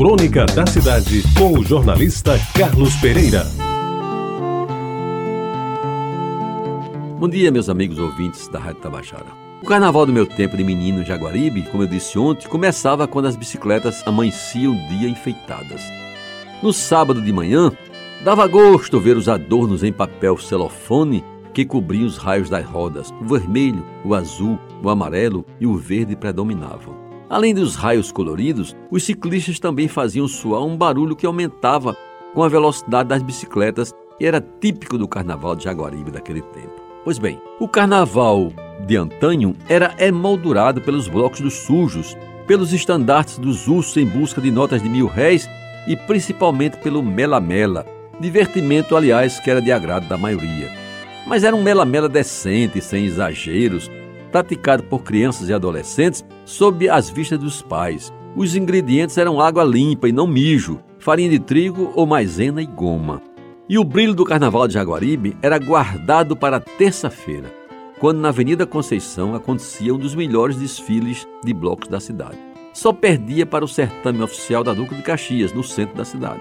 Crônica da Cidade, com o jornalista Carlos Pereira. Bom dia, meus amigos ouvintes da Rádio Tabajara. O carnaval do meu tempo de menino em Jaguaribe, como eu disse ontem, começava quando as bicicletas amanheciam o dia enfeitadas. No sábado de manhã, dava gosto ver os adornos em papel celofone que cobriam os raios das rodas. O vermelho, o azul, o amarelo e o verde predominavam. Além dos raios coloridos, os ciclistas também faziam soar um barulho que aumentava com a velocidade das bicicletas e era típico do carnaval de Jaguaribe daquele tempo. Pois bem, o carnaval de antanho era emoldurado pelos blocos dos sujos, pelos estandartes dos ursos em busca de notas de mil réis e principalmente pelo mela-mela, divertimento, aliás, que era de agrado da maioria. Mas era um mela-mela decente, sem exageros, praticado por crianças e adolescentes sob as vistas dos pais. Os ingredientes eram água limpa e não mijo, farinha de trigo ou maisena e goma. E o brilho do carnaval de Jaguaribe era guardado para terça-feira, quando na Avenida Conceição acontecia um dos melhores desfiles de blocos da cidade. Só perdia para o certame oficial da Duca de Caxias, no centro da cidade.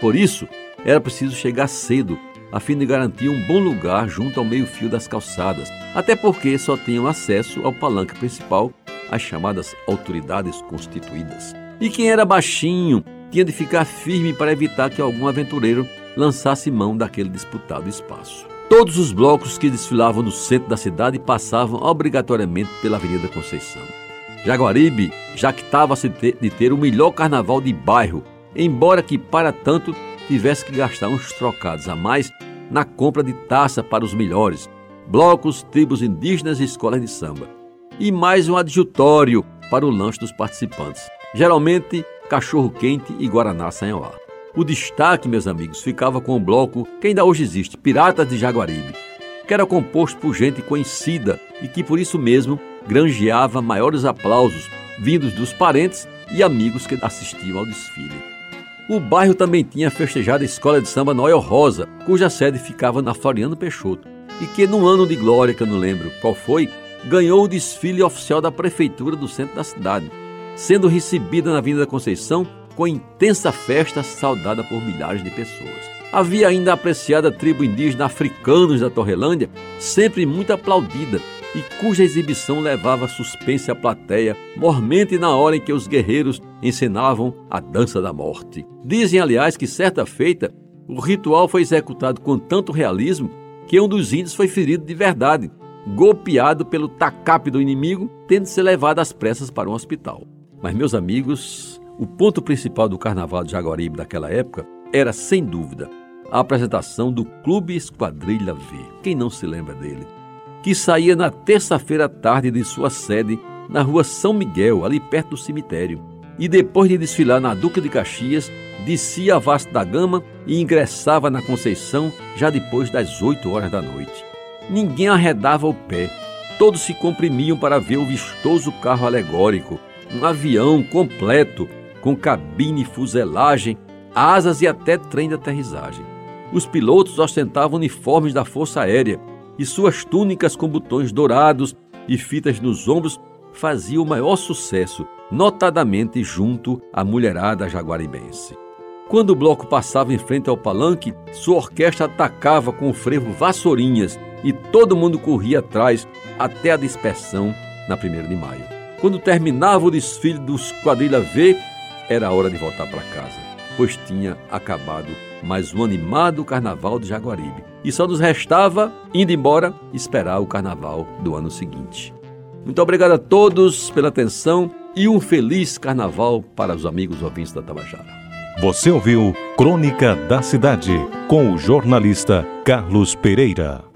Por isso, era preciso chegar cedo a fim de garantir um bom lugar junto ao meio-fio das calçadas, até porque só tinham acesso ao palanque principal as chamadas autoridades constituídas. E quem era baixinho tinha de ficar firme para evitar que algum aventureiro lançasse mão daquele disputado espaço. Todos os blocos que desfilavam no centro da cidade passavam obrigatoriamente pela Avenida Conceição. Jaguaribe jactava-se de ter o melhor carnaval de bairro, embora que, para tanto, tivesse que gastar uns trocados a mais na compra de taça para os melhores, blocos, tribos indígenas e escolas de samba. E mais um adjutório para o lanche dos participantes, geralmente cachorro-quente e guaraná sem ar. O destaque, meus amigos, ficava com o bloco que ainda hoje existe, Piratas de Jaguaribe, que era composto por gente conhecida e que por isso mesmo granjeava maiores aplausos vindos dos parentes e amigos que assistiam ao desfile. O bairro também tinha festejado a escola de samba Noel Rosa, cuja sede ficava na Floriano Peixoto, e que, num ano de glória que eu não lembro qual foi, ganhou o desfile oficial da prefeitura do centro da cidade, sendo recebida na Avenida Conceição com intensa festa saudada por milhares de pessoas. Havia ainda a apreciada tribo indígena africanos da Torrelândia, sempre muito aplaudida, e cuja exibição levava suspense à plateia, mormente na hora em que os guerreiros encenavam a dança da morte. Dizem, aliás, que certa feita o ritual foi executado com tanto realismo que um dos índios foi ferido de verdade, golpeado pelo tacape do inimigo, tendo se levado às pressas para um hospital. Mas, meus amigos, o ponto principal do carnaval de Jaguaribe daquela época era, sem dúvida, a apresentação do Clube Esquadrilha V. Quem não se lembra dele? Que saía na terça-feira à tarde de sua sede na rua São Miguel, ali perto do cemitério. E depois de desfilar na Duca de Caxias, descia a Vasco da Gama e ingressava na Conceição já depois das 8 horas da noite. Ninguém arredava o pé. Todos se comprimiam para ver o vistoso carro alegórico, um avião completo, com cabine, fuselagem, asas e até trem de aterrissagem. Os pilotos ostentavam uniformes da Força Aérea e suas túnicas com botões dourados e fitas nos ombros faziam o maior sucesso, notadamente junto à mulherada jaguaribense. Quando o bloco passava em frente ao palanque, sua orquestra atacava com o frevo vassourinhas e todo mundo corria atrás até a dispersão na 1 de maio. Quando terminava o desfile dos Quadrilha V, era hora de voltar para casa pois tinha acabado mais um animado carnaval de Jaguaribe. E só nos restava, indo embora, esperar o carnaval do ano seguinte. Muito obrigado a todos pela atenção e um feliz carnaval para os amigos ouvintes da Tabajara. Você ouviu Crônica da Cidade com o jornalista Carlos Pereira.